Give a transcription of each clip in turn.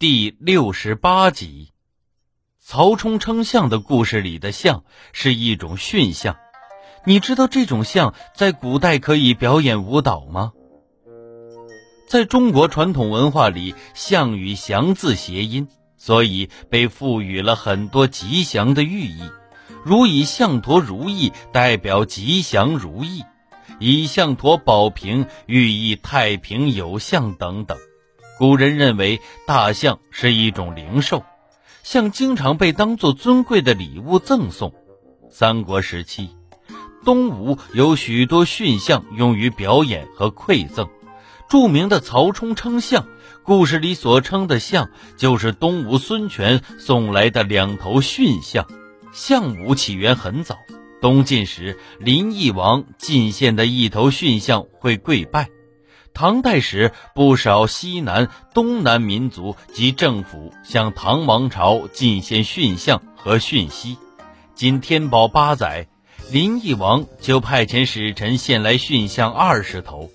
第六十八集，曹冲称象的故事里的象是一种驯象。你知道这种象在古代可以表演舞蹈吗？在中国传统文化里，象与祥字谐音，所以被赋予了很多吉祥的寓意，如以象驼如意代表吉祥如意，以象驼保平寓意太平有象等等。古人认为大象是一种灵兽，象经常被当作尊贵的礼物赠送。三国时期，东吴有许多驯象用于表演和馈赠。著名的曹冲称象，故事里所称的象，就是东吴孙权送来的两头驯象。象舞起源很早，东晋时林邑王进献的一头驯象会跪拜。唐代时，不少西南、东南民族及政府向唐王朝进献驯象和驯犀。仅天宝八载，林邑王就派遣使臣献来驯象二十头。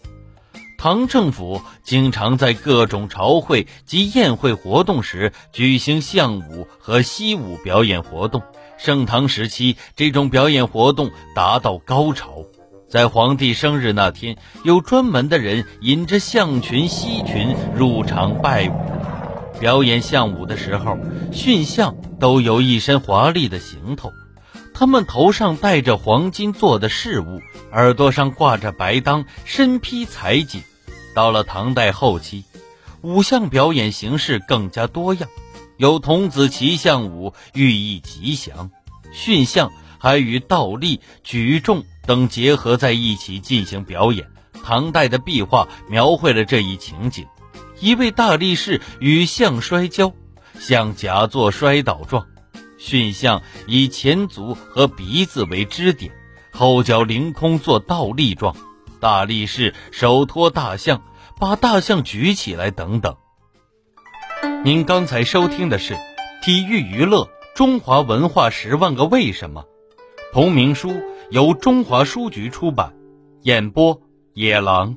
唐政府经常在各种朝会及宴会活动时举行象舞和犀舞表演活动。盛唐时期，这种表演活动达到高潮。在皇帝生日那天，有专门的人引着象群、犀群入场拜舞。表演象舞的时候，驯象都有一身华丽的行头，他们头上戴着黄金做的饰物，耳朵上挂着白当，身披彩锦。到了唐代后期，舞象表演形式更加多样，有童子骑象舞，寓意吉祥；驯象还与倒立、举重。等结合在一起进行表演。唐代的壁画描绘了这一情景：一位大力士与象摔跤，象假作摔倒状，驯象以前足和鼻子为支点，后脚凌空做倒立状，大力士手托大象，把大象举起来等等。您刚才收听的是《体育娱乐中华文化十万个为什么》同名书。由中华书局出版，演播野狼。